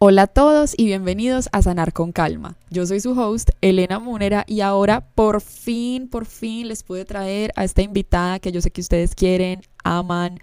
Hola a todos y bienvenidos a Sanar con Calma. Yo soy su host, Elena Munera, y ahora por fin, por fin les pude traer a esta invitada que yo sé que ustedes quieren, aman.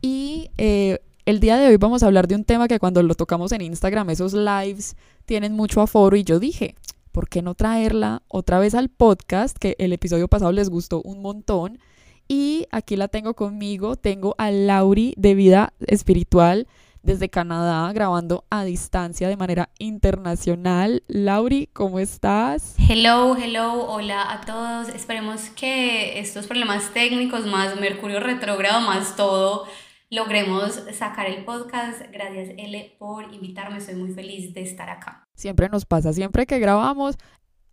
Y eh, el día de hoy vamos a hablar de un tema que cuando lo tocamos en Instagram, esos lives tienen mucho aforo y yo dije, ¿por qué no traerla otra vez al podcast? Que el episodio pasado les gustó un montón. Y aquí la tengo conmigo, tengo a Lauri de Vida Espiritual desde Canadá, grabando a distancia de manera internacional. Lauri, ¿cómo estás? Hello, hello, hola a todos. Esperemos que estos problemas técnicos, más Mercurio retrógrado, más todo, logremos sacar el podcast. Gracias, L, por invitarme. Estoy muy feliz de estar acá. Siempre nos pasa, siempre que grabamos,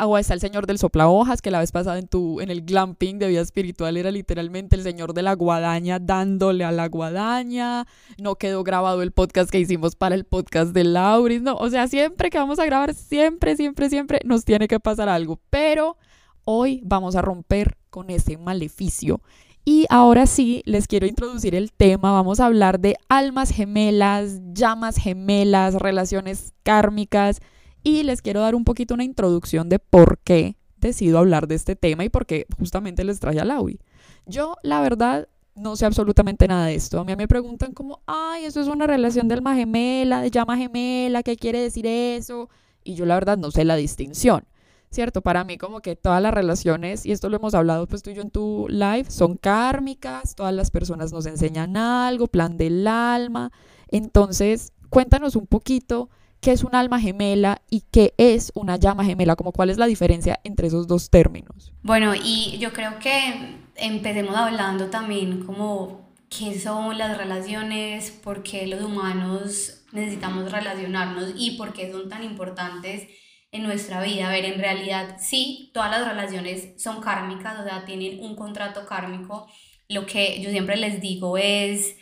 Agua está el señor del sopla hojas, que la vez pasada en, tu, en el glamping de vida espiritual era literalmente el señor de la guadaña dándole a la guadaña. No quedó grabado el podcast que hicimos para el podcast de Lauris. No, o sea, siempre que vamos a grabar, siempre, siempre, siempre nos tiene que pasar algo. Pero hoy vamos a romper con ese maleficio. Y ahora sí, les quiero introducir el tema. Vamos a hablar de almas gemelas, llamas gemelas, relaciones kármicas y les quiero dar un poquito una introducción de por qué decido hablar de este tema y por qué justamente les traje a Laui. Yo, la verdad, no sé absolutamente nada de esto. A mí me preguntan como, ay, eso es una relación de alma gemela, de llama gemela, ¿qué quiere decir eso? Y yo la verdad no sé la distinción, ¿cierto? Para mí como que todas las relaciones, y esto lo hemos hablado pues tú y yo en tu live, son kármicas, todas las personas nos enseñan algo, plan del alma. Entonces, cuéntanos un poquito qué es un alma gemela y qué es una llama gemela, como cuál es la diferencia entre esos dos términos. Bueno, y yo creo que empecemos hablando también como qué son las relaciones, por qué los humanos necesitamos relacionarnos y por qué son tan importantes en nuestra vida. A ver, en realidad sí, todas las relaciones son kármicas, o sea, tienen un contrato kármico. Lo que yo siempre les digo es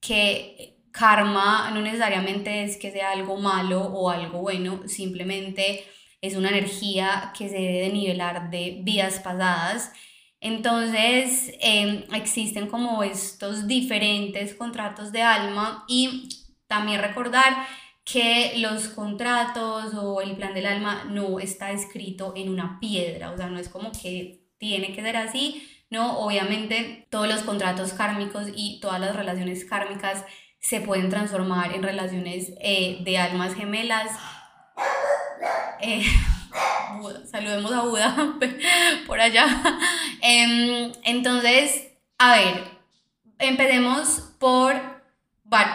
que karma no necesariamente es que sea algo malo o algo bueno, simplemente es una energía que se debe nivelar de vidas pasadas. Entonces em, existen como estos diferentes contratos de alma y también recordar que los contratos o el plan del alma no está escrito en una piedra, o sea, no es como que tiene que ser así, no, obviamente todos los contratos kármicos y todas las relaciones kármicas se pueden transformar en relaciones eh, de almas gemelas. Eh, saludemos a Buda por allá. Em, entonces, a ver, empecemos por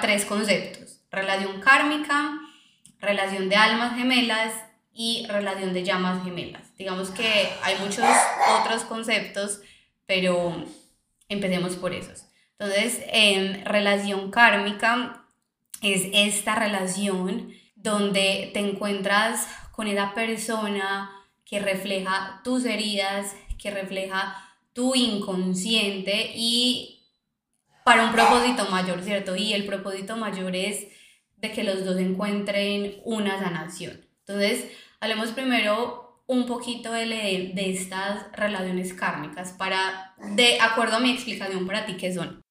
tres conceptos. Relación kármica, relación de almas gemelas y relación de llamas gemelas. Digamos que hay muchos otros conceptos, pero empecemos por esos. Entonces, en relación kármica es esta relación donde te encuentras con esa persona que refleja tus heridas, que refleja tu inconsciente y para un propósito mayor, ¿cierto? Y el propósito mayor es de que los dos encuentren una sanación. Entonces, hablemos primero un poquito de, de estas relaciones kármicas para, de acuerdo a mi explicación para ti, ¿qué son?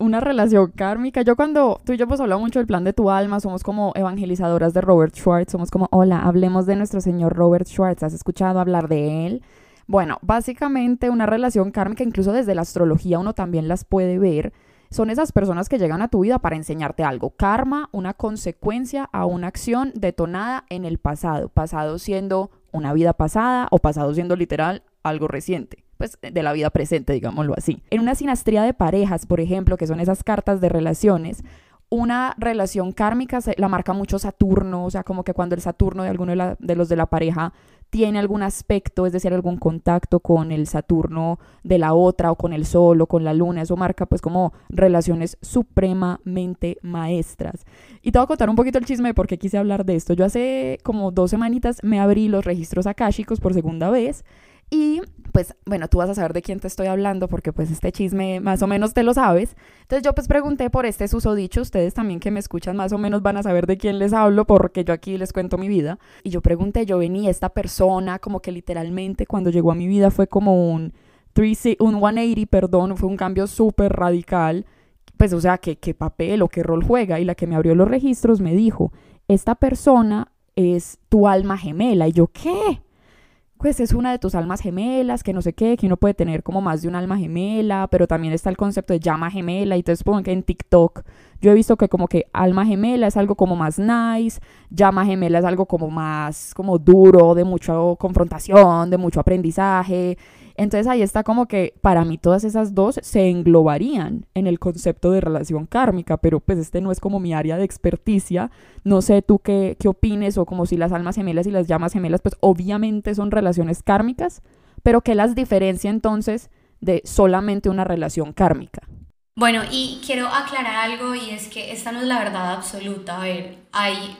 Una relación kármica. Yo cuando tú y yo hemos hablado mucho del plan de tu alma, somos como evangelizadoras de Robert Schwartz, somos como, hola, hablemos de nuestro señor Robert Schwartz, ¿has escuchado hablar de él? Bueno, básicamente una relación kármica, incluso desde la astrología uno también las puede ver, son esas personas que llegan a tu vida para enseñarte algo. Karma, una consecuencia a una acción detonada en el pasado, pasado siendo una vida pasada o pasado siendo literal algo reciente pues, de la vida presente, digámoslo así. En una sinastría de parejas, por ejemplo, que son esas cartas de relaciones, una relación kármica la marca mucho Saturno, o sea, como que cuando el Saturno de alguno de, los de la pareja tiene algún aspecto, es decir, algún contacto con el Saturno de la otra o con el Sol o con la Luna, eso marca pues como relaciones supremamente maestras. Y te voy a contar un poquito el chisme de por qué quise hablar de esto. Yo hace como dos semanitas me abrí los registros akáshicos por segunda vez y pues bueno, tú vas a saber de quién te estoy hablando porque pues este chisme más o menos te lo sabes. Entonces yo pues pregunté por este susodicho, ustedes también que me escuchan más o menos van a saber de quién les hablo porque yo aquí les cuento mi vida. Y yo pregunté, yo venía esta persona como que literalmente cuando llegó a mi vida fue como un, un 180, perdón, fue un cambio súper radical. Pues o sea, ¿qué, qué papel o qué rol juega? Y la que me abrió los registros me dijo, esta persona es tu alma gemela. Y yo, ¿qué? Pues es una de tus almas gemelas, que no sé qué, que uno puede tener como más de un alma gemela, pero también está el concepto de llama gemela, y entonces pongo que en TikTok yo he visto que como que alma gemela es algo como más nice, llama gemela es algo como más como duro, de mucha confrontación, de mucho aprendizaje, entonces ahí está como que para mí todas esas dos se englobarían en el concepto de relación kármica, pero pues este no es como mi área de experticia. No sé tú qué, qué opines o como si las almas gemelas y las llamas gemelas pues obviamente son relaciones kármicas, pero ¿qué las diferencia entonces de solamente una relación kármica? Bueno, y quiero aclarar algo y es que esta no es la verdad absoluta. A ver, hay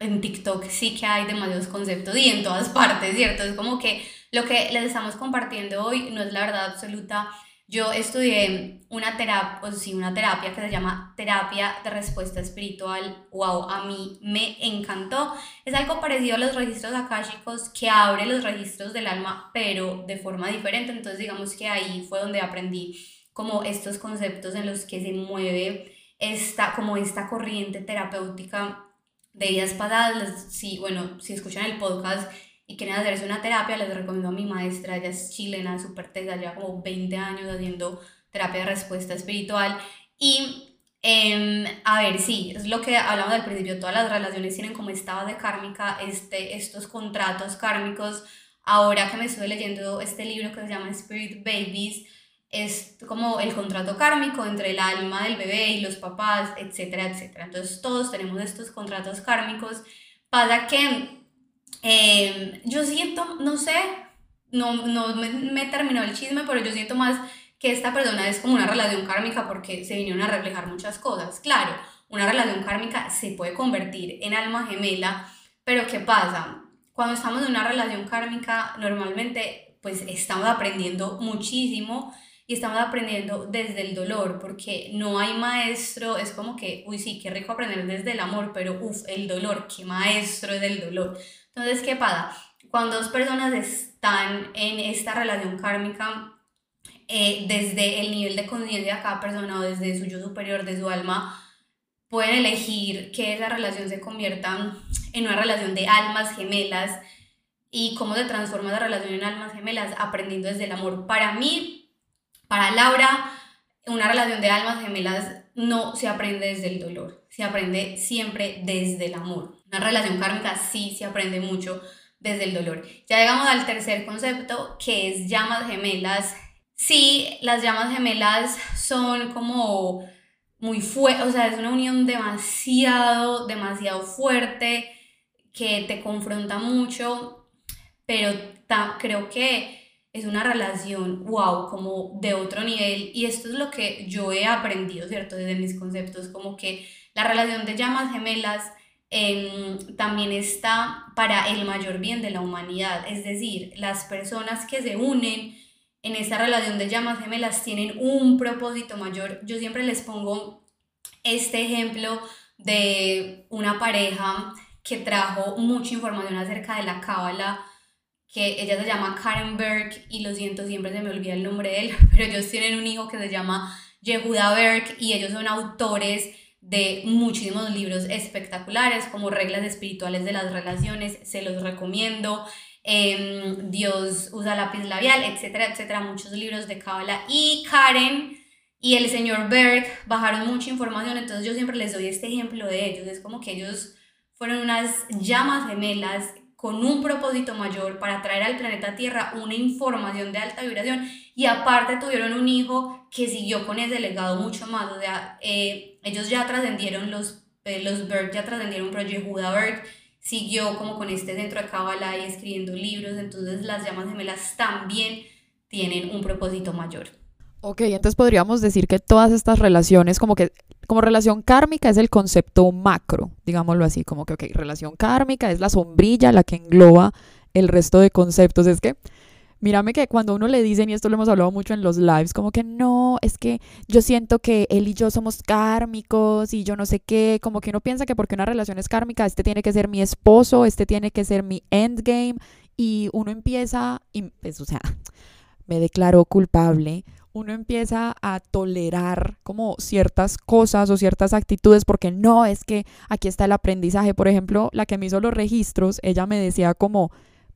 en TikTok sí que hay demasiados conceptos y en todas partes, ¿cierto? Es como que lo que les estamos compartiendo hoy no es la verdad absoluta. Yo estudié una terapia, o sí, una terapia que se llama terapia de respuesta espiritual. Wow, a mí me encantó. Es algo parecido a los registros akáshicos que abre los registros del alma, pero de forma diferente. Entonces, digamos que ahí fue donde aprendí como estos conceptos en los que se mueve esta, como esta corriente terapéutica de vidas pasadas. Sí, bueno, si escuchan el podcast, y quieren hacerse una terapia, les recomiendo a mi maestra, ella es chilena, súper tesa, lleva como 20 años haciendo terapia de respuesta espiritual. Y em, a ver, sí, es lo que hablamos al principio, todas las relaciones tienen como esta de kármica, este, estos contratos kármicos. Ahora que me estoy leyendo este libro que se llama Spirit Babies, es como el contrato kármico entre el alma del bebé y los papás, etcétera, etcétera. Entonces todos tenemos estos contratos kármicos. Pasa que Em, yo siento, no sé, no, no me, me, terminó el chisme, pero yo siento más que esta persona es como una relación kármica porque se vinieron a reflejar muchas cosas. Claro, una relación kármica se puede convertir en alma gemela, pero ¿qué pasa? Cuando estamos en una relación kármica, normalmente pues estamos aprendiendo muchísimo y estamos aprendiendo desde el dolor, porque no hay maestro, es como que, uy, sí, qué rico aprender desde el amor, pero uff, el dolor, qué maestro es del dolor. Entonces, ¿qué pasa? Cuando dos personas están en esta relación kármica, eh, desde el nivel de conciencia de cada persona o desde su yo superior, de su alma, pueden elegir que esa relación se convierta en una relación de almas gemelas y cómo se transforma esa relación en almas gemelas aprendiendo desde el amor. Para mí, para Laura, una relación de almas gemelas no se aprende desde el dolor, se aprende siempre desde el amor. Una relación kármica sí se aprende mucho desde el dolor. Ya llegamos al tercer concepto que es llamas gemelas. Sí, las llamas gemelas son como muy fuerte, o sea, es una unión demasiado, demasiado fuerte que te confronta mucho, pero creo que es una relación, wow, como de otro nivel. Y esto es lo que yo he aprendido, ¿cierto? Desde mis conceptos, como que la relación de llamas gemelas em, también está para el mayor bien de la humanidad. Es decir, las personas que se unen en esta relación de llamas gemelas tienen un propósito mayor. Yo siempre les pongo este ejemplo de una pareja que trajo mucha información acerca de la cábala que ella se llama Karen Berg y lo siento, siempre se me olvida el nombre de él, pero ellos tienen un hijo que se llama Yehuda Berg y ellos son autores de muchísimos libros espectaculares como Reglas Espirituales de las Relaciones, se los recomiendo. Em, Dios usa lápiz labial, etcétera, etcétera, muchos libros de Kabbalah. Y Karen y el señor Berg bajaron mucha información, entonces yo siempre les doy este ejemplo de ellos. Es como que ellos fueron unas llamas gemelas con un propósito mayor para traer al planeta Tierra una información de alta vibración y aparte tuvieron un hijo que siguió con ese legado mucho más, o sea, eh, ellos ya trascendieron, los, eh, los Berg ya trascendieron, pero Yehuda Berg siguió como con este centro de Kabbalah y escribiendo libros, entonces las llamas gemelas también tienen un propósito mayor. Ok, entonces podríamos decir que todas estas relaciones, como que como relación kármica es el concepto macro, digámoslo así, como que, ok, relación kármica es la sombrilla la que engloba el resto de conceptos. Es que, mírame que cuando uno le dicen, y esto lo hemos hablado mucho en los lives, como que no, es que yo siento que él y yo somos kármicos y yo no sé qué, como que uno piensa que porque una relación es kármica, este tiene que ser mi esposo, este tiene que ser mi endgame, y uno empieza, y, pues, o sea, me declaró culpable uno empieza a tolerar como ciertas cosas o ciertas actitudes porque no, es que aquí está el aprendizaje. Por ejemplo, la que me hizo los registros, ella me decía como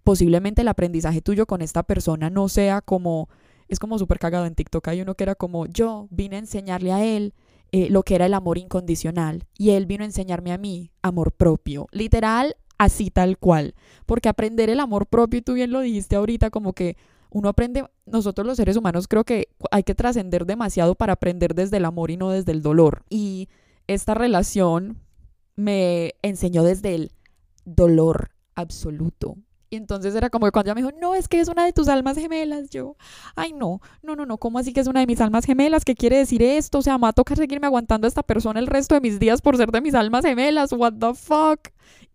posiblemente el aprendizaje tuyo con esta persona no sea como, es como súper cagado en TikTok. Hay uno que era como, yo vine a enseñarle a él eh, lo que era el amor incondicional y él vino a enseñarme a mí amor propio. Literal, así tal cual. Porque aprender el amor propio, y tú bien lo dijiste ahorita, como que uno aprende, nosotros los seres humanos creo que hay que trascender demasiado para aprender desde el amor y no desde el dolor. Y esta relación me enseñó desde el dolor absoluto. Entonces era como que cuando ella me dijo, no, es que es una de tus almas gemelas, yo, ay, no, no, no, no, ¿cómo así que es una de mis almas gemelas? ¿Qué quiere decir esto? O sea, me va a tocar seguirme aguantando a esta persona el resto de mis días por ser de mis almas gemelas, what the fuck?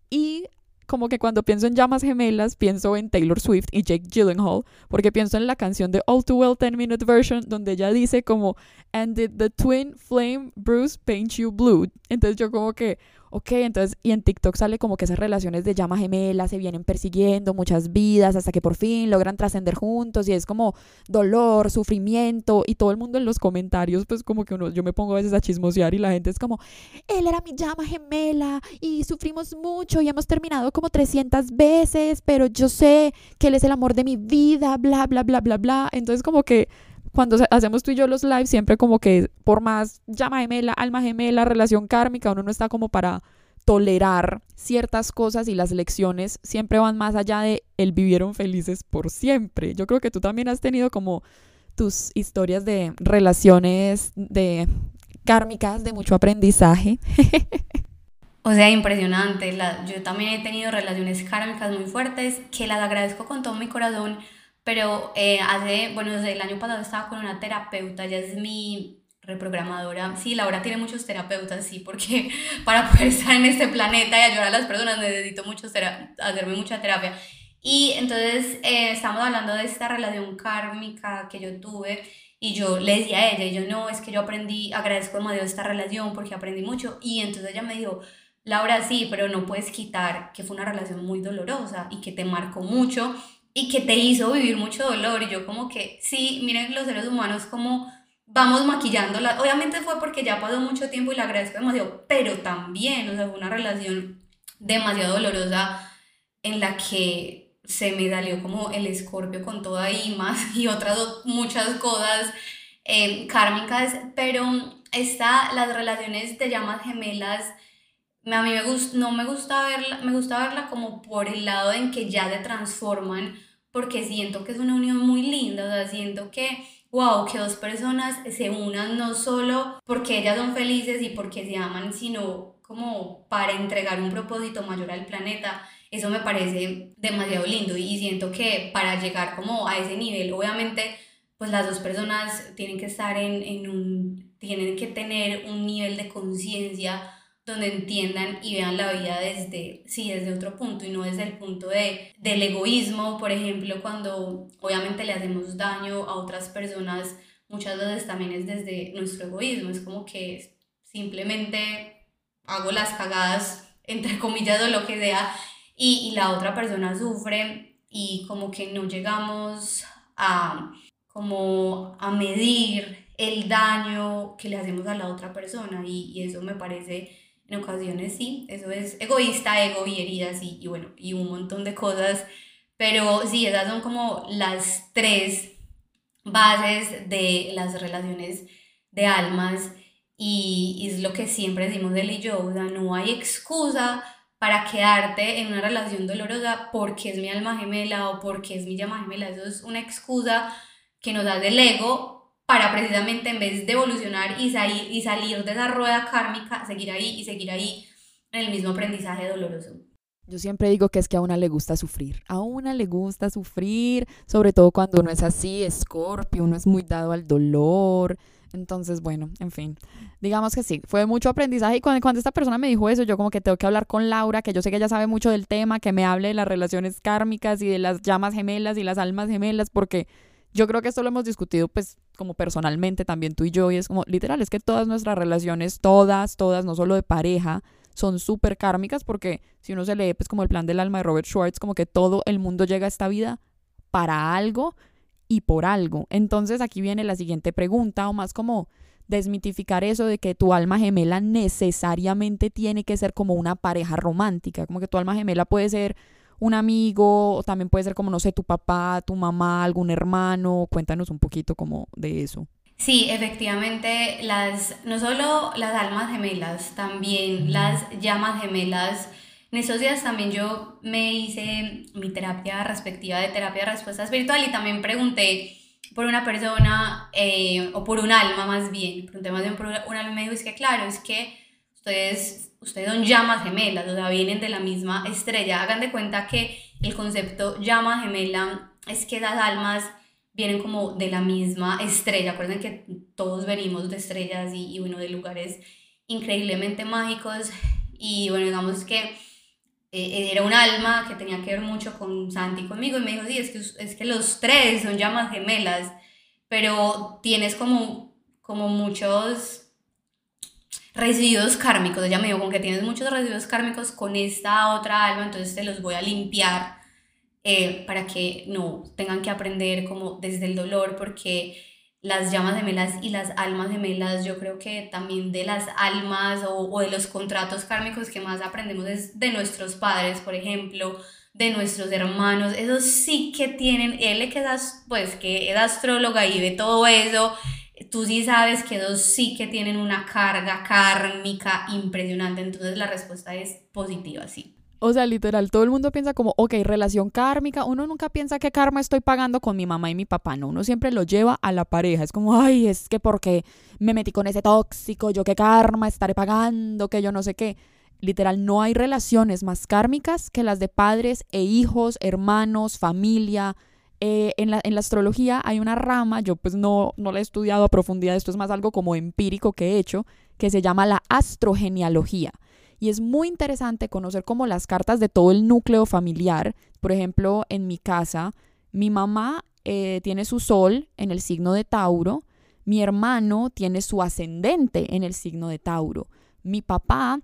Y como que cuando pienso en llamas gemelas, pienso en Taylor Swift y Jake Gyllenhaal, porque pienso en la canción de All Too Well 10 Minute Version, donde ella dice como, and did the twin flame Bruce paint you blue? Entonces yo como que, ok, entonces, y en TikTok sale como que esas relaciones de llama gemela se vienen persiguiendo muchas vidas hasta que por fin logran trascender juntos y es como dolor, sufrimiento y todo el mundo en los comentarios, pues como que uno, yo me pongo a veces a chismosear y la gente es como, él era mi llama gemela y sufrimos mucho y hemos terminado como 300 veces, pero yo sé que él es el amor de mi vida, bla, bla, bla, bla, bla. Entonces como que cuando hacemos tú y yo los lives, siempre como que por más llama gemela, alma gemela, relación kármica, uno no está como para tolerar ciertas cosas y las lecciones siempre van más allá de el vivieron felices por siempre. Yo creo que tú también has tenido como tus historias de relaciones de kármicas de mucho aprendizaje. O sea, impresionante. yo también he tenido relaciones kármicas muy fuertes que las agradezco con todo mi corazón pero eh, hace, bueno, desde el año pasado estaba con una terapeuta, ella es mi reprogramadora. Sí, Laura tiene muchos terapeutas, sí, porque para poder estar en este planeta y ayudar a las personas necesito mucho hacerme mucha terapia. Y entonces eh, estamos hablando de esta relación kármica que yo tuve y yo le decía a ella, y yo no, es que yo aprendí, agradezco demasiado esta relación porque aprendí mucho. Y entonces ella me dijo, Laura, sí, pero no puedes quitar que fue una relación muy dolorosa y que te marcó mucho y que te hizo vivir mucho dolor. Y yo como que, sí, miren los seres humanos como vamos maquillándola. Obviamente fue porque ya pasó mucho tiempo y le agradezco demasiado, pero también, o sea, fue una relación demasiado dolorosa en la que se me salió como el escorpio con toda y más y otras muchas cosas eh, kármicas, pero está las relaciones de llamas gemelas a mí me no me gusta verla, me gusta verla como por el lado en que ya se transforman, porque siento que es una unión muy linda, o sea, siento que, wow, que dos personas se unan no solo porque ellas son felices y porque se aman, sino como para entregar un propósito mayor al planeta. Eso me parece demasiado lindo y siento que para llegar como a ese nivel, obviamente, pues las dos personas tienen que estar en, en un, tienen que tener un nivel de conciencia donde entiendan y vean la vida desde, sí, desde otro punto y no desde el punto de, del egoísmo, por ejemplo, cuando obviamente le hacemos daño a otras personas, muchas veces también es desde nuestro egoísmo, es como que simplemente hago las cagadas, entre comillas, o lo que sea, y, y la otra persona sufre y como que no llegamos a como a medir el daño que le hacemos a la otra persona. Y, y eso me parece en ocasiones sí, eso es egoísta, ego y heridas y, y bueno, y un montón de cosas. Pero sí, esas son como las tres bases de las relaciones de almas y, es lo que siempre decimos él y yo, no hay excusa para quedarte en una relación dolorosa porque es mi alma gemela o porque es mi llama gemela, eso es una excusa que nos da del ego para precisamente en vez de evolucionar y, salir, y salir de esa rueda kármica, seguir ahí y seguir ahí en el mismo aprendizaje doloroso. Yo siempre digo que es que a una le gusta sufrir, a una le gusta sufrir, sobre todo cuando uno es así, escorpio, uno es muy dado al dolor. Entonces, bueno, en fin, digamos que sí, fue mucho aprendizaje y cuando, cuando esta persona me dijo eso, yo como que tengo que hablar con Laura, que yo sé que ella sabe mucho del tema, que me hable de las relaciones kármicas y de las llamas gemelas y las almas gemelas, porque yo creo que esto lo hemos discutido pues como personalmente también tú y yo y es como literal, es que todas nuestras relaciones, todas, todas, no solo de pareja, son súper kármicas porque si uno se lee pues como el plan del alma de Robert Schwartz, como que todo el mundo llega a esta vida para algo y por algo. Entonces aquí viene la siguiente pregunta, o más como desmitificar eso de que tu alma gemela necesariamente tiene que ser como una pareja romántica, como que tu alma gemela puede ser un amigo, o también puede ser como, no sé, tu papá, tu mamá, algún hermano. Cuéntanos un poquito como de eso. Sí, efectivamente, las, no solo las almas gemelas, también las llamas gemelas. En esos días también yo me hice mi terapia respectiva de terapia de respuesta espiritual y también pregunté por una persona eh, o por un alma más bien, pregunté más bien por un alma y me dijo, es que claro, es que ustedes, ustedes son llamas gemelas, o sea, vienen de la misma estrella. Hagan de cuenta que el concepto llama gemela es que las almas vienen como de la misma estrella. Acuerden que todos venimos de estrellas y, y bueno, de lugares increíblemente mágicos. Y bueno, digamos que eh, era un alma que tenía que ver mucho con Santi y conmigo. Y me dijo, sí, es que, es que los tres son llamas gemelas, pero tienes como, como muchos residuos kármicos. Ella me dijo, con que tienes muchos residuos kármicos con esta otra alma, entonces te los voy a limpiar eh, para que no tengan que aprender como desde el dolor, porque las llamas gemelas y las almas gemelas, yo creo que también de las almas o, o de los contratos kármicos que más aprendemos es de nuestros padres, por ejemplo, de nuestros hermanos, esos sí que tienen, él que es, pues, que es astróloga y ve todo eso, tú sí sabes que dos sí que tienen una carga kármica impresionante, entonces la respuesta es positiva, sí. O sea, literal, todo el mundo piensa como, ok, relación kármica. Uno nunca piensa qué karma estoy pagando con mi mamá y mi papá. No, uno siempre lo lleva a la pareja. Es como, ay, es que porque me metí con ese tóxico, yo qué karma estaré pagando, que yo no sé qué. Literal, no hay relaciones más kármicas que las de padres e hijos, hermanos, familia, eh, en, la, en, la, astrología hay una rama, yo pues no, no la he estudiado a profundidad, esto es más algo como empírico que he hecho, que se llama la astrogenealogía. Y es muy interesante conocer como las cartas de todo el núcleo familiar. Por ejemplo, en mi casa, mi mamá eh, tiene su sol en el signo de Tauro, mi hermano tiene su ascendente en el signo de Tauro, mi papá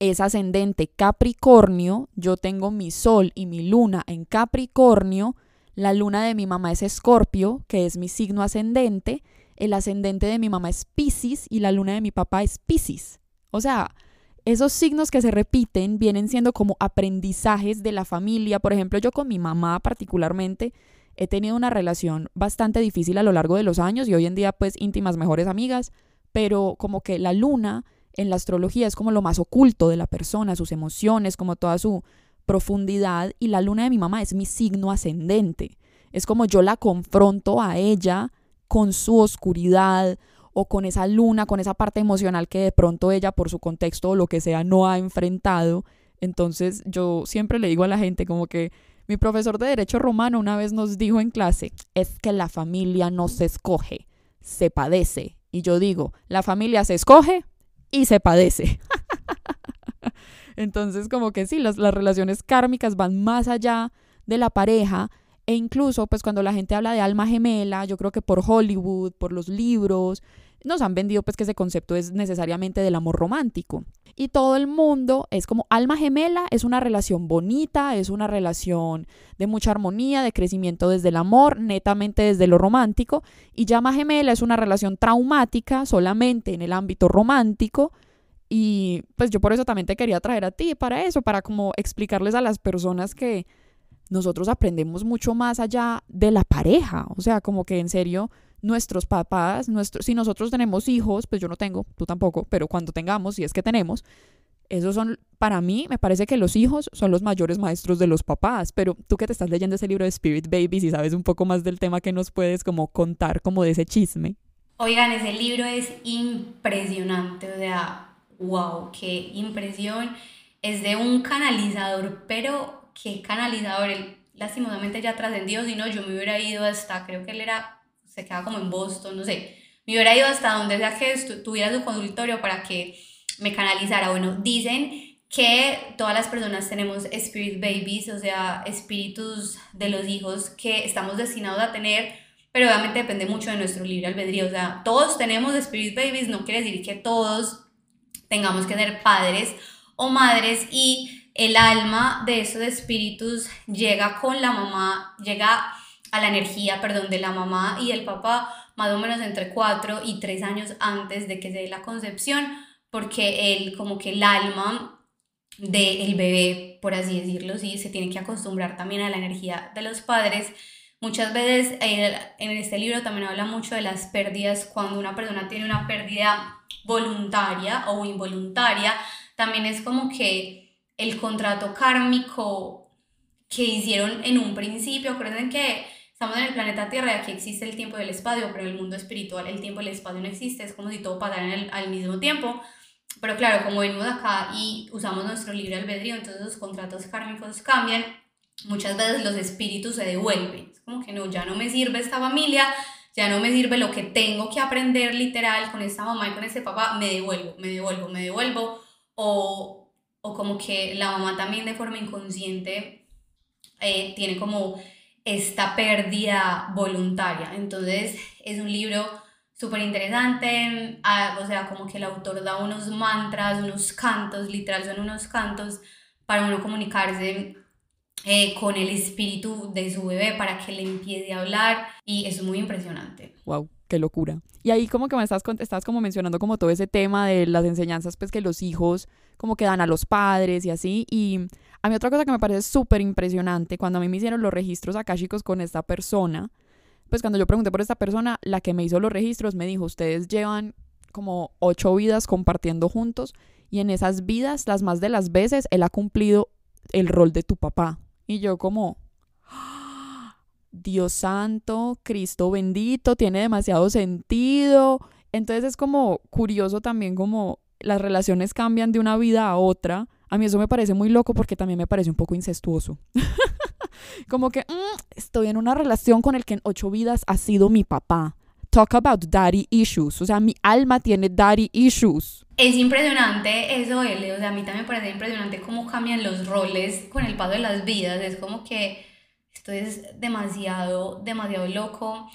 es ascendente Capricornio, yo tengo mi sol y mi luna en Capricornio, la luna de mi mamá es Escorpio, que es mi signo ascendente. El ascendente de mi mamá es Pisces y la luna de mi papá es Pisces. O sea, esos signos que se repiten vienen siendo como aprendizajes de la familia. Por ejemplo, yo con mi mamá particularmente he tenido una relación bastante difícil a lo largo de los años y hoy en día pues íntimas mejores amigas, pero como que la luna en la astrología es como lo más oculto de la persona, sus emociones, como toda su profundidad y la luna de mi mamá es mi signo ascendente. Es como yo la confronto a ella con su oscuridad o con esa luna, con esa parte emocional que de pronto ella por su contexto o lo que sea no ha enfrentado. Entonces yo siempre le digo a la gente como que mi profesor de Derecho Romano una vez nos dijo en clase, es que la familia no se escoge, se padece. Y yo digo, la familia se escoge y se padece. Entonces, como que sí, las, las relaciones kármicas van más allá de la pareja e incluso, pues cuando la gente habla de alma gemela, yo creo que por Hollywood, por los libros, nos han vendido pues que ese concepto es necesariamente del amor romántico. Y todo el mundo es como alma gemela, es una relación bonita, es una relación de mucha armonía, de crecimiento desde el amor, netamente desde lo romántico. Y llama gemela es una relación traumática solamente en el ámbito romántico, y pues yo por eso también te quería traer a ti para eso, para como explicarles a las personas que nosotros aprendemos mucho más allá de la pareja. O sea, como que en serio, nuestros papás, nuestros, si nosotros tenemos hijos, pues yo no tengo, tú tampoco, pero cuando tengamos, si es que tenemos, esos son, para mí, me parece que los hijos son los mayores maestros de los papás, pero tú que te estás leyendo ese libro de Spirit Babies y sabes un poco más del tema que nos puedes como contar como de ese chisme. Oigan, ese libro es impresionante, o sea, wow, qué impresión. Es de un canalizador, pero qué canalizador. Él lastimosamente ya trascendió, si no, yo me hubiera ido hasta, creo que él era, se quedaba como en Boston, no sé. Me hubiera ido hasta donde sea que tuviera su consultorio para que me canalizara. Bueno, dicen que todas las personas tenemos spirit babies, o sea, espíritus de los hijos que estamos destinados a tener, pero obviamente depende mucho de nuestro libre albedrío. O sea, todos tenemos spirit babies, no quiere decir que todos tengamos que ser padres o madres y el alma de esos espíritus llega con la mamá, llega a la energía, perdón, de la mamá y el papá más o menos entre cuatro y tres años antes de que se dé la concepción, porque él, como que el alma del bebé, por así decirlo, sí, se tiene que acostumbrar también a la energía de los padres. Muchas veces en este libro también habla mucho de las pérdidas, cuando una persona tiene una pérdida voluntaria o involuntaria, también es como que el contrato kármico que hicieron en un principio, acuérdense que estamos en el planeta Tierra y aquí existe el tiempo y el espacio, pero en el mundo espiritual el tiempo y el espacio no existe, es como si todo pasara al mismo tiempo. Pero claro, como venimos acá y usamos nuestro libre albedrío, entonces los contratos kármicos cambian, muchas veces los espíritus se devuelven. Es como que no, ya no me sirve esta familia, ya no me sirve lo que tengo que aprender literal con esta mamá y con este papá, me devuelvo, me devuelvo, me devuelvo. O, o como que la mamá también de forma inconsciente eh, tiene como esta pérdida voluntaria. Entonces es un libro súper interesante, ah, o sea, como que el autor da unos mantras, unos cantos, literal son unos cantos para uno comunicarse eh, con el espíritu de su bebé para que le empiece a hablar y es muy impresionante. Wow, qué locura. Y ahí como que me estás, estás como mencionando como todo ese tema de las enseñanzas pues que los hijos como que dan a los padres y así y a mí otra cosa que me parece súper impresionante cuando a mí me hicieron los registros chicos con esta persona pues cuando yo pregunté por esta persona, la que me hizo los registros me dijo, ustedes llevan como ocho vidas compartiendo juntos y en esas vidas, las más de las veces, él ha cumplido el rol de tu papá. Y yo como, Dios santo, Cristo bendito, tiene demasiado sentido. Entonces es como curioso también como las relaciones cambian de una vida a otra. A mí eso me parece muy loco porque también me parece un poco incestuoso. Como que mm, estoy en una relación con el que en ocho vidas ha sido mi papá. Talk about daddy issues. O sea, mi alma tiene daddy issues. Es impresionante eso, L. O sea, a mí también me parece impresionante cómo cambian los roles con el paso de las vidas. Es como que esto es demasiado, demasiado loco.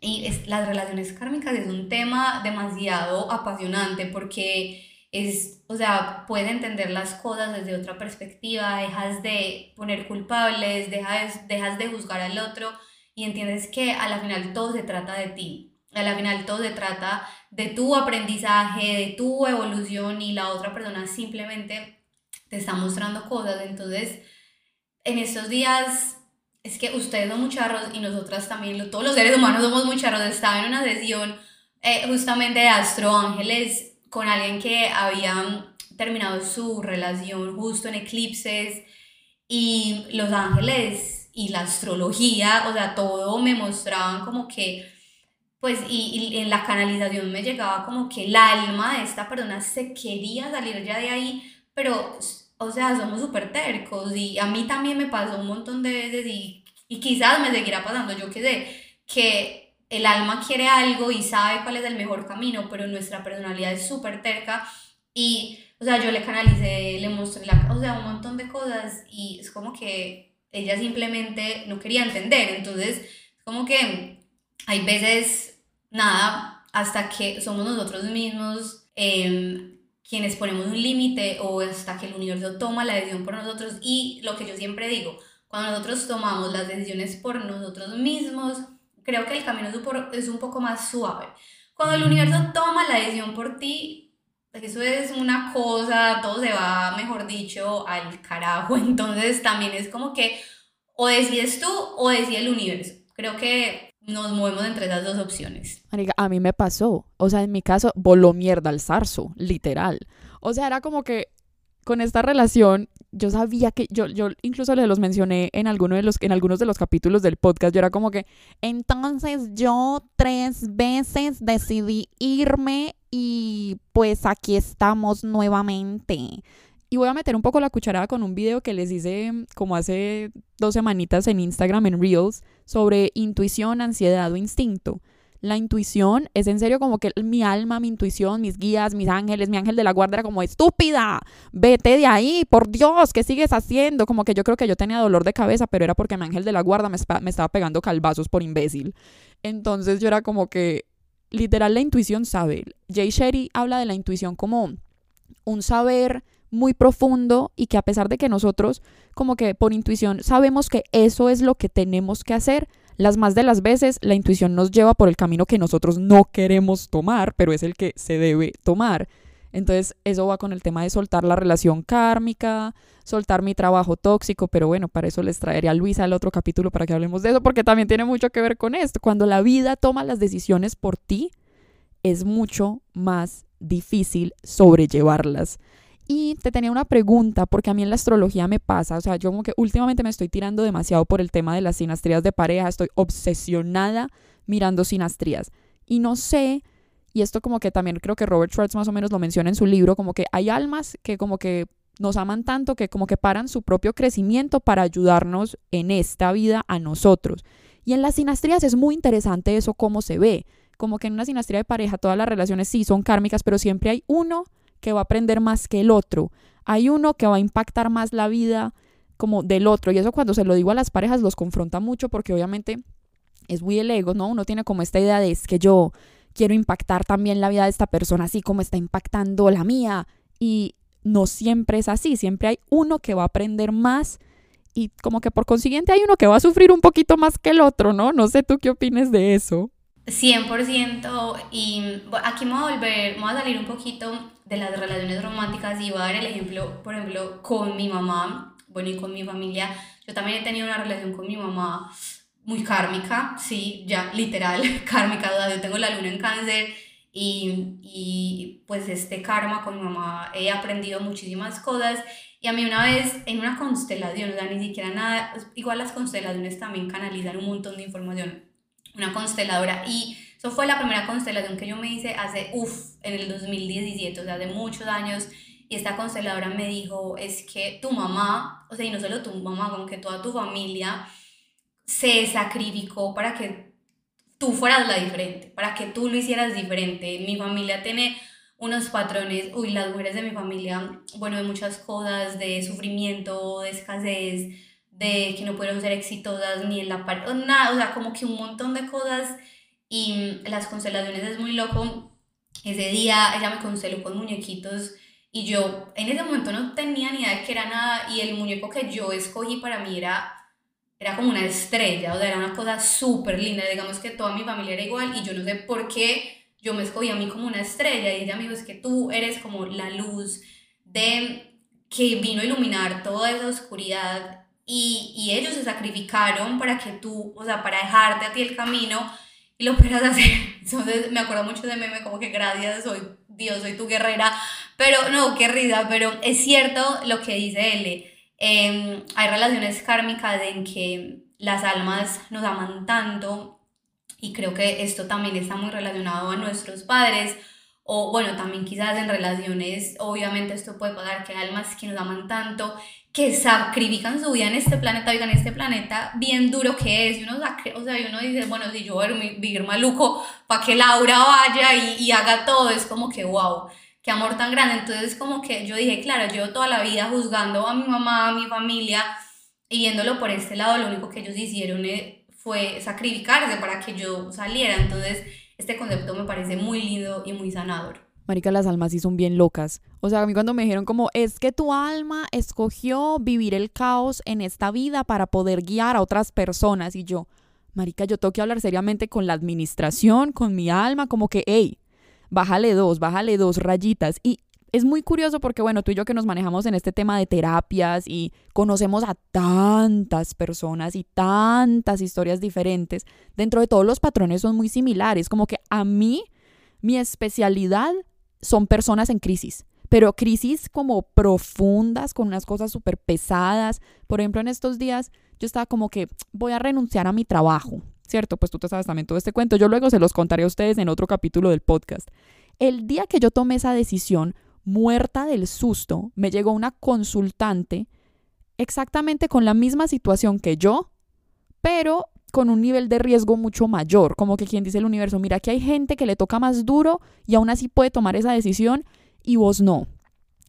Y es, las relaciones kármicas es un tema demasiado apasionante porque es, o sea, puedes entender las cosas desde otra perspectiva, dejas de poner culpables, dejas, dejas de juzgar al otro y entiendes que a la final todo se trata de ti. A la final todo se trata de tu aprendizaje, de tu evolución y la otra persona simplemente te está mostrando cosas. Entonces, en estos días es que ustedes son mucharros y nosotras también, todos los seres humanos somos mucharros. Estaba en una sesión eh, justamente de Astro Ángeles con alguien que había terminado su relación justo en eclipses y los ángeles y la astrología, o sea, todo me mostraban como que, pues, y, en la canalización me llegaba como que el alma de esta persona se quería salir ya de ahí, pero, o sea, somos súper tercos y a mí también me pasó un montón de veces y, y quizás me seguirá pasando, yo qué sé, que el alma quiere algo y sabe cuál es el mejor camino, pero nuestra personalidad es súper terca y, o sea, yo le canalicé, le mostré, la, o sea, un montón de cosas y es como que ella simplemente no quería entender, entonces, como que hay veces, nada, hasta que somos nosotros mismos em, quienes ponemos un límite o hasta que el universo toma la decisión por nosotros y lo que yo siempre digo, cuando nosotros tomamos las decisiones por nosotros mismos, creo que el camino es un poco más suave. Cuando el universo toma la decisión por ti, eso es una cosa, todo se va, mejor dicho, al carajo. Entonces también es como que o decides tú o decide el universo. Creo que nos movemos entre esas dos opciones. a mí me pasó. O sea, en mi caso, voló mierda al zarzo, literal. O sea, era como que con esta relación yo sabía que yo, yo incluso les los mencioné en, alguno de los, en algunos de los capítulos del podcast. Yo era como que, entonces yo tres veces decidí irme y pues aquí estamos nuevamente. Y voy a meter un poco la cucharada con un video que les hice como hace dos semanitas en Instagram, en Reels, sobre intuición, ansiedad o instinto. La intuición es en serio como que mi alma, mi intuición, mis guías, mis ángeles, mi ángel de la guardia era como estúpida, vete de ahí, por Dios, ¿qué sigues haciendo? Como que yo creo que yo tenía dolor de cabeza, pero era porque mi ángel de la guardia me, me estaba pegando calvazos por imbécil. Entonces yo era como que, literal, la intuición sabe. Jay Sherry habla de la intuición como un saber muy profundo y que a pesar de que nosotros como que por intuición sabemos que eso es lo que tenemos que hacer, las más de las veces la intuición nos lleva por el camino que nosotros no queremos tomar, pero es el que se debe tomar. Entonces, eso va con el tema de soltar la relación kármica, soltar mi trabajo tóxico, pero bueno, para eso les traeré a Luisa al otro capítulo para que hablemos de eso, porque también tiene mucho que ver con esto. Cuando la vida toma las decisiones por ti, es mucho más difícil sobrellevarlas. Y te tenía una pregunta, porque a mí en la astrología me pasa, o sea, yo como que últimamente me estoy tirando demasiado por el tema de las sinastrías de pareja, estoy obsesionada mirando sinastrías. Y no sé, y esto como que también creo que Robert Schwartz más o menos lo menciona en su libro, como que hay almas que como que nos aman tanto que como que paran su propio crecimiento para ayudarnos en esta vida a nosotros. Y en las sinastrías es muy interesante eso cómo se ve, como que en una sinastría de pareja todas las relaciones sí son kármicas, pero siempre hay uno que va a aprender más que el otro. Hay uno que va a impactar más la vida como del otro. Y eso cuando se lo digo a las parejas los confronta mucho porque obviamente es muy el ego, ¿no? Uno tiene como esta idea de es que yo quiero impactar también la vida de esta persona así como está impactando la mía. Y no siempre es así, siempre hay uno que va a aprender más y como que por consiguiente hay uno que va a sufrir un poquito más que el otro, ¿no? No sé tú qué opines de eso. 100% y aquí me voy a volver, me voy a salir un poquito de las relaciones románticas y voy a dar el ejemplo, por ejemplo, con mi mamá, bueno, y con mi familia. Yo también he tenido una relación con mi mamá muy kármica, sí, ya literal, kármica, yo tengo la luna en cáncer y, y pues este karma con mi mamá he aprendido muchísimas cosas. Y a mí una vez en una constelación, o sea, ni siquiera nada, igual las constelaciones también canalizan un montón de información una consteladora. Y eso fue la primera constelación que yo me hice hace, uff, en el 2017, o sea, hace muchos años. Y esta consteladora me dijo, es que tu mamá, o sea, y no solo tu mamá, como que toda tu familia se sacrificó para que tú fueras la diferente, para que tú lo hicieras diferente. Mi familia tiene unos patrones, uy, las mujeres de mi familia, bueno, de muchas cosas, de sufrimiento, de escasez, de que no pudieron ser exitosas ni en la parte, nada, o sea, como que un montón de cosas y las constelaciones es muy loco. Ese día ella me consteló con muñequitos y yo en ese momento no tenía ni idea de que era nada y el muñeco que yo escogí para mí era, era como una estrella, o sea, era una cosa súper linda, digamos que toda mi familia era igual y yo no sé por qué yo me escogí a mí como una estrella y ella me dijo es que tú eres como la luz de que vino a iluminar toda esa oscuridad y, y, ellos se sacrificaron para que tú, o sea, para dejarte a ti el camino y lo puedas hacer. Entonces me acuerdo mucho de meme como que gracias, soy Dios, soy tu guerrera, pero no, qué risa, pero es cierto lo que dice L. Em, hay relaciones kármicas en que las almas nos aman tanto y creo que esto también está muy relacionado a nuestros padres o bueno, también quizás en relaciones, obviamente esto puede pasar que hay almas que nos aman tanto que sacrifican su vida en este planeta, en este planeta bien duro que es, y uno, o sea, uno dice, bueno, si yo voy a vivir maluco, para que Laura vaya y, y, haga todo, es como que, wow, qué amor tan grande, entonces como que yo dije, claro, yo toda la vida juzgando a mi mamá, a mi familia, y viéndolo por este lado, lo único que ellos hicieron eh, fue sacrificarse para que yo saliera, entonces este concepto me parece muy lindo y muy sanador. Marica, las almas sí son bien locas. O sea, a mí cuando me dijeron como, es que tu alma escogió vivir el caos en esta vida para poder guiar a otras personas. Y yo, Marica, yo tengo que hablar seriamente con la administración, con mi alma, como que, hey, bájale dos, bájale dos rayitas. Y es muy curioso porque, bueno, tú y yo que nos manejamos en este tema de terapias y conocemos a tantas personas y tantas historias diferentes, dentro de todos los patrones son muy similares. Como que a mí, mi especialidad son personas en crisis, pero crisis como profundas, con unas cosas súper pesadas. Por ejemplo, en estos días yo estaba como que voy a renunciar a mi trabajo, ¿cierto? Pues tú te sabes también todo este cuento. Yo luego se los contaré a ustedes en otro capítulo del podcast. El día que yo tomé esa decisión, muerta del susto, me llegó una consultante exactamente con la misma situación que yo, pero con un nivel de riesgo mucho mayor, como que quien dice el universo, mira que hay gente que le toca más duro y aún así puede tomar esa decisión y vos no.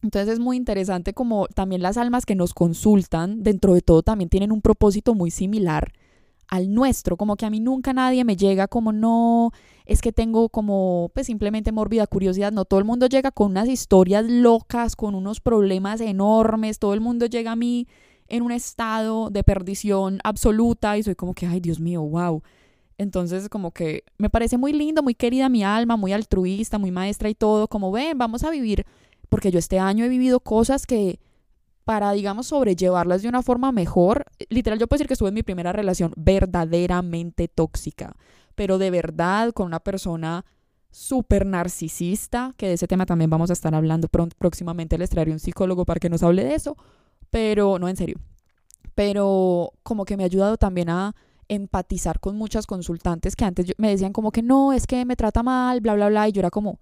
Entonces es muy interesante como también las almas que nos consultan, dentro de todo también tienen un propósito muy similar al nuestro, como que a mí nunca nadie me llega como no, es que tengo como pues simplemente mórbida curiosidad, no, todo el mundo llega con unas historias locas, con unos problemas enormes, todo el mundo llega a mí en un estado de perdición absoluta y soy como que, ay Dios mío, wow. Entonces como que me parece muy lindo, muy querida mi alma, muy altruista, muy maestra y todo, como ven, vamos a vivir, porque yo este año he vivido cosas que para, digamos, sobrellevarlas de una forma mejor, literal yo puedo decir que estuve en mi primera relación verdaderamente tóxica, pero de verdad con una persona súper narcisista, que de ese tema también vamos a estar hablando próximamente, les traeré un psicólogo para que nos hable de eso, pero no en serio, pero como que me ha ayudado también a empatizar con muchas consultantes que antes me decían como que no, es que me trata mal, bla, bla, bla, y yo era como,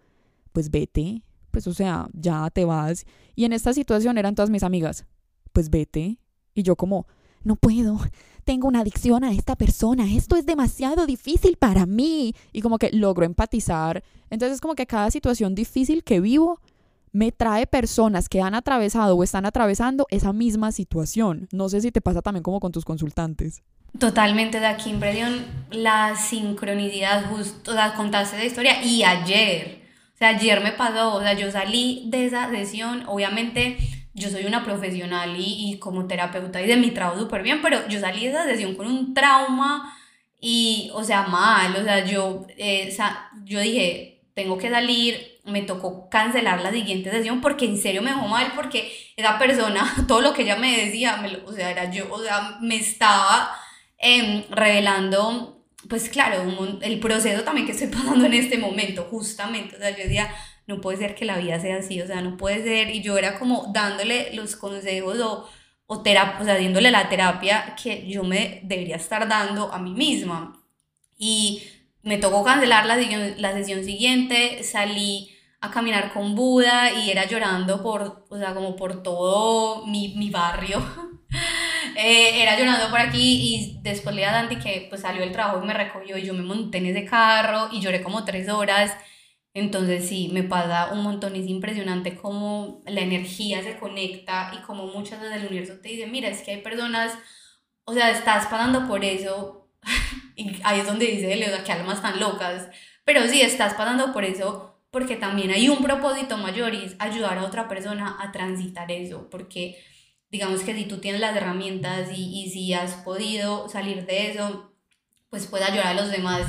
pues vete, pues o sea, ya te vas. Y en esta situación eran todas mis amigas, pues vete. Y yo como, no puedo, tengo una adicción a esta persona, esto es demasiado difícil para mí. Y como que logro empatizar. Entonces como que cada situación difícil que vivo me trae personas que han atravesado o están atravesando esa misma situación. No sé si te pasa también como con tus consultantes. Totalmente de aquí, impresión, la sincronicidad, justo, o sea, contaste la historia y ayer, o sea, ayer me pasó, o sea, yo salí de esa sesión, obviamente yo soy una profesional y, y como terapeuta y de mi trabajo súper bien, pero yo salí de esa sesión con un trauma y, o sea, mal, o sea, yo, eh, yo dije, tengo que salir, me tocó cancelar la siguiente sesión porque en serio me dejó mal, porque esa persona, todo lo que ella me decía, me o sea, era yo, o sea, me estaba Em, revelando, pues claro, el proceso también que estoy pasando en este momento, justamente. O sea, yo decía, no puede ser que la vida sea así, o sea, no puede ser. Y yo era como dándole los consejos o, o, o sea, dándole la terapia que yo me debería estar dando a mí misma. Y me tocó cancelar la, la sesión siguiente, salí a caminar con Buda y era llorando por, o sea, como por todo mi, mi barrio. Eh, era llorando por aquí y después le a Dante que pues salió del trabajo y me recogió y yo me monté en ese carro y lloré como tres horas. Entonces sí, me pasa un montón, es impresionante cómo la energía se conecta y como muchas veces el universo te dice, mira, es que hay personas, o sea, estás pasando por eso, y ahí es donde dice, que almas tan locas, pero sí, estás pasando por eso porque también hay un propósito mayor y es ayudar a otra persona a transitar eso, porque digamos que si tú tienes las herramientas y, y si has podido salir de eso, pues puedes ayudar a los demás.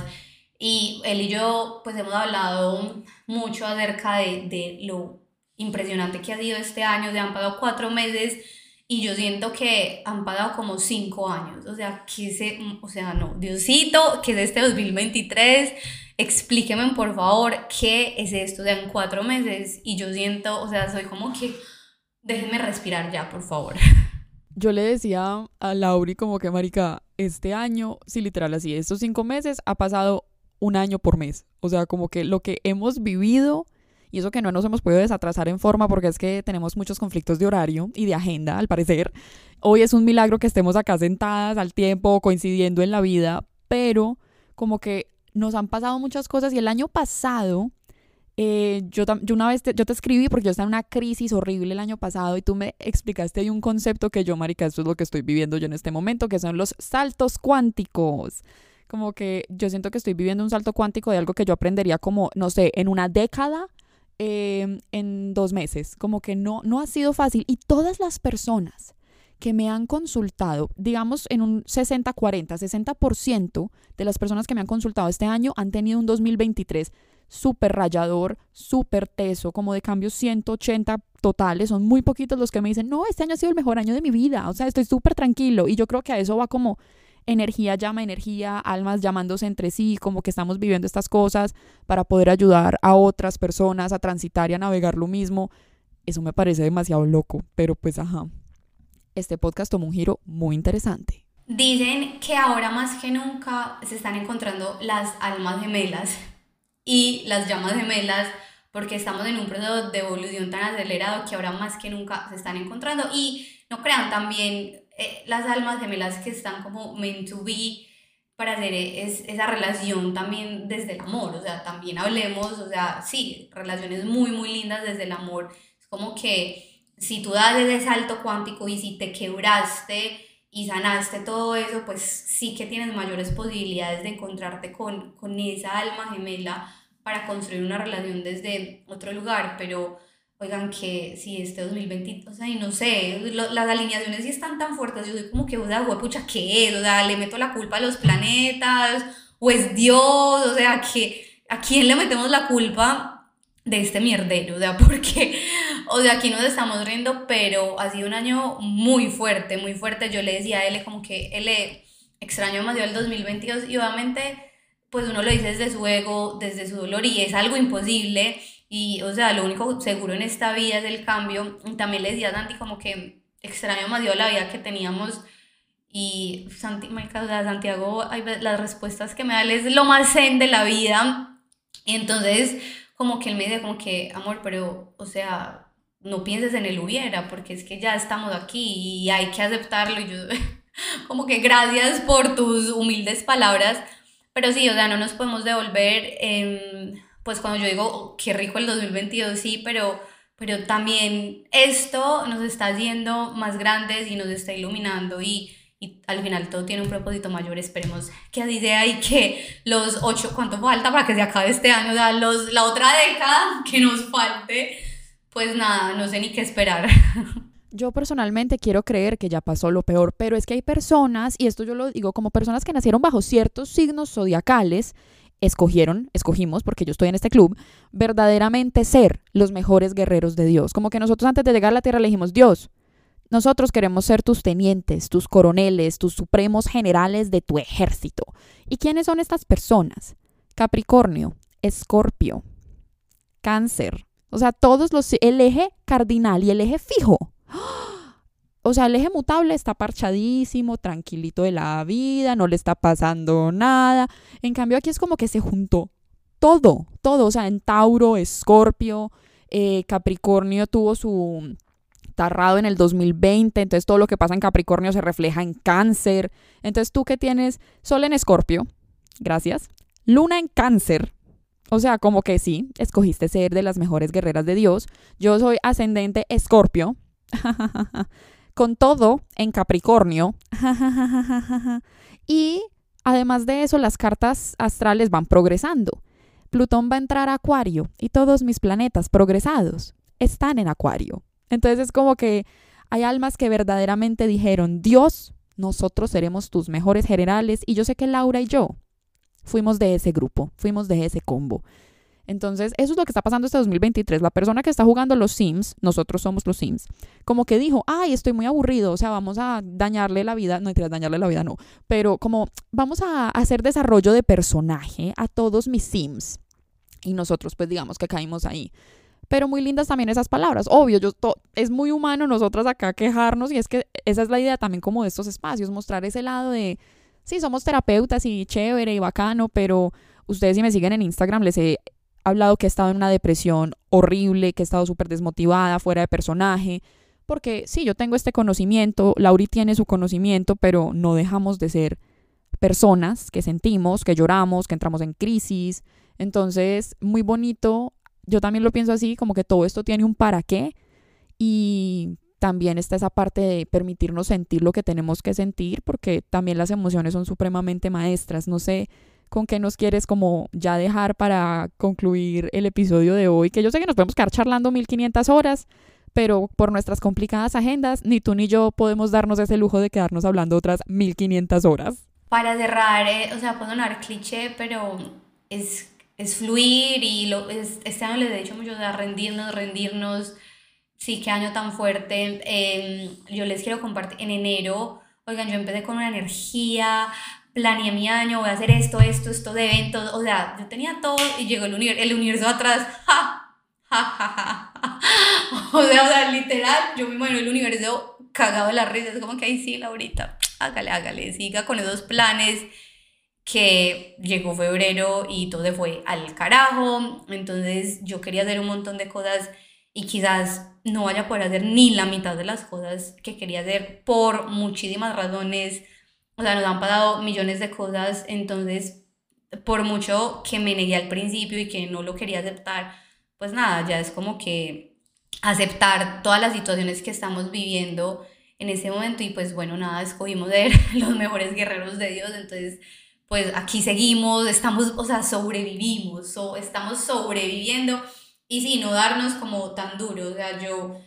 Y él y yo pues hemos hablado mucho acerca de, de lo impresionante que ha sido este año, se han pasado cuatro meses y yo siento que han pasado como cinco años, o sea, que se, o sea, no, Diosito, que es este 2023, explíqueme por favor qué es esto, de en cuatro meses y yo siento, o sea, soy como que déjenme respirar ya, por favor. Yo le decía a Lauri como que, marica, este año, sí, literal así, estos cinco meses ha pasado un año por mes. O sea, como que lo que hemos vivido y eso que no nos hemos podido desatrasar en forma porque es que tenemos muchos conflictos de horario y de agenda, al parecer. Hoy es un milagro que estemos acá sentadas al tiempo, coincidiendo en la vida, pero como que nos han pasado muchas cosas y el año pasado eh, yo, una vez te, yo te escribí porque yo estaba en una crisis horrible el año pasado y tú me explicaste un concepto que yo, marica, esto es lo que estoy viviendo yo en este momento, que son los saltos cuánticos. Como que yo siento que estoy viviendo un salto cuántico de algo que yo aprendería como, no sé, en una década, em, en dos meses. Como que no, no ha sido fácil. Y todas las personas que me han consultado, digamos en un 60-40, 60% de las personas que me han consultado este año han tenido un 2023 súper rayador, súper teso, como de cambios 180 totales. Son muy poquitos los que me dicen, no, este año ha sido el mejor año de mi vida. O sea, estoy súper tranquilo. Y yo creo que a eso va como energía llama energía, almas llamándose entre sí, como que estamos viviendo estas cosas para poder ayudar a otras personas a transitar y a navegar lo mismo. Eso me parece demasiado loco, pero pues ajá. Este podcast tomó un giro muy interesante. Dicen que ahora más que nunca se están encontrando las almas gemelas y las llamas gemelas porque estamos en un proceso de evolución tan acelerado que ahora más que nunca se están encontrando. Y no crean también eh, las almas gemelas que están como meant to be para hacer es, esa relación también desde el amor, o sea, también hablemos, o sea, sí, relaciones muy, muy lindas desde el amor, es como que si tú das ese salto cuántico y si te quebraste y sanaste todo eso, pues sí que tienes mayores posibilidades de encontrarte con, con esa alma gemela para construir una relación desde otro lugar, pero, oigan, que si este 2020, o sea, y no sé, las alineaciones sí están tan fuertes, yo soy como que, o sea, pucha, ¿qué es? O sea, le meto la culpa a los planetas, o es Dios, o sea, que, ¿a quién le metemos la culpa de este mierdero? O sea, porque, o sea, aquí nos estamos riendo, pero ha sido un año muy fuerte, muy fuerte. Yo le decía a él como que él extraño más el 2022 y obviamente, pues uno lo dice desde su ego, desde su dolor y es algo imposible y, o sea, lo único seguro en esta vida es el cambio. También le decía a Santi como que extraño dio la vida que teníamos. Y Santi, Santiago, las respuestas que me da es lo más zen de la vida. Y entonces, como que él me dice, como que, amor, pero, o sea, no pienses en el hubiera, porque es que ya estamos aquí y hay que aceptarlo. Y yo, como que gracias por tus humildes palabras. Pero sí, o sea, no nos podemos devolver. en pues cuando yo digo, oh, qué rico el 2022, sí, pero, pero también esto nos está haciendo más grandes y nos está iluminando y, y al final todo tiene un propósito mayor. Esperemos que así sea y que los ocho, ¿cuánto falta para que se acabe este año? O sea, los, la otra década que nos falte, pues nada, no sé ni qué esperar. Yo personalmente quiero creer que ya pasó lo peor, pero es que hay personas, y esto yo lo digo como personas que nacieron bajo ciertos signos zodiacales, escogieron, escogimos, porque yo estoy en este club, verdaderamente ser los mejores guerreros de Dios. Como que nosotros antes de llegar a la tierra le dijimos, Dios, nosotros queremos ser tus tenientes, tus coroneles, tus supremos generales de tu ejército. ¿Y quiénes son estas personas? Capricornio, Escorpio, Cáncer. O sea, todos los, el eje cardinal y el eje fijo. O sea, el eje mutable está parchadísimo, tranquilito de la vida, no le está pasando nada. En cambio, aquí es como que se juntó todo, todo. O sea, en Tauro, Escorpio, eh, Capricornio tuvo su tarrado en el 2020, entonces todo lo que pasa en Capricornio se refleja en Cáncer. Entonces tú que tienes Sol en Escorpio, gracias, Luna en Cáncer. O sea, como que sí, escogiste ser de las mejores guerreras de Dios. Yo soy ascendente Escorpio. con todo en Capricornio. y además de eso, las cartas astrales van progresando. Plutón va a entrar a Acuario y todos mis planetas progresados están en Acuario. Entonces es como que hay almas que verdaderamente dijeron, Dios, nosotros seremos tus mejores generales. Y yo sé que Laura y yo fuimos de ese grupo, fuimos de ese combo. Entonces, eso es lo que está pasando este 2023. La persona que está jugando los Sims, nosotros somos los Sims, como que dijo, ay, estoy muy aburrido, o sea, vamos a dañarle la vida, no, dañarle la vida, no, pero como vamos a hacer desarrollo de personaje a todos mis Sims. Y nosotros, pues digamos que caímos ahí. Pero muy lindas también esas palabras. Obvio, yo es muy humano nosotras acá quejarnos y es que esa es la idea también como de estos espacios, mostrar ese lado de, sí, somos terapeutas y chévere y bacano, pero ustedes si me siguen en Instagram les he hablado que he estado en una depresión horrible, que he estado súper desmotivada, fuera de personaje, porque sí, yo tengo este conocimiento, Lauri tiene su conocimiento, pero no dejamos de ser personas que sentimos, que lloramos, que entramos en crisis. Entonces, muy bonito, yo también lo pienso así, como que todo esto tiene un para qué y también está esa parte de permitirnos sentir lo que tenemos que sentir, porque también las emociones son supremamente maestras. No sé con qué nos quieres como ya dejar para concluir el episodio de hoy, que yo sé que nos podemos quedar charlando 1500 horas, pero por nuestras complicadas agendas, ni tú ni yo podemos darnos ese lujo de quedarnos hablando otras 1500 horas. Para cerrar, eh, o sea, puedo sonar cliché, pero es, es fluir y lo, es, este año les he dicho mucho, de rendirnos, rendirnos, sí, qué año tan fuerte. Em, yo les quiero compartir, en enero, oigan, yo empecé con una energía, planeé mi año, voy a hacer esto, esto, esto de eventos, o sea, yo tenía todo y llegó el universo, el universo atrás, ja. O, sea, o sea, literal, yo me imagino el universo cagado de la risa, es como que ahí sí, Laurita, hágale, hágale, siga con esos planes que llegó febrero y todo se fue al carajo, entonces yo quería hacer un montón de cosas y quizás no vaya a poder hacer ni la mitad de las cosas que quería hacer por muchísimas razones, o sea, nos han pasado millones de cosas, entonces, por mucho que me negué al principio y que no lo quería aceptar, pues nada, ya es como que aceptar todas las situaciones que estamos viviendo en ese momento y pues bueno, nada, escogimos ser los mejores guerreros de Dios, entonces pues aquí seguimos, estamos, o sea, sobrevivimos, o estamos sobreviviendo y sí, no darnos como tan duro. O sea, yo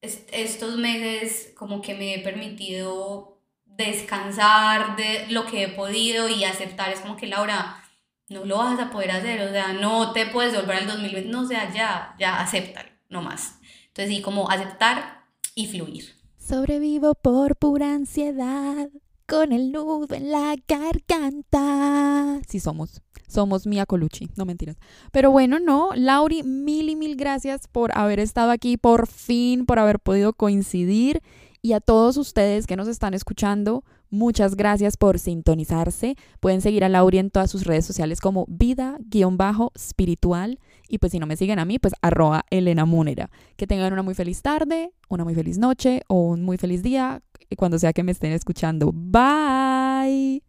estos meses como que me he permitido descansar de lo que he podido y aceptar. Es como que Laura, no lo vas a poder hacer, o sea, no te puedes volver al 2020, no, o sea, ya, ya, acéptalo, no más. Entonces, sí, como aceptar y fluir. Sobrevivo por pura ansiedad, con el nudo en la garganta. Sí somos, somos Mia Colucci, no mentiras. Pero bueno, no, Lauri, mil y mil gracias por haber estado aquí, por fin, por haber podido coincidir. Y a todos ustedes que nos están escuchando, muchas gracias por sintonizarse. Pueden seguir a Lauri en todas sus redes sociales como vida-espiritual. Y pues si no me siguen a mí, pues arroba Elena Múnera. Que tengan una muy feliz tarde, una muy feliz noche o un muy feliz día y cuando sea que me estén escuchando. Bye.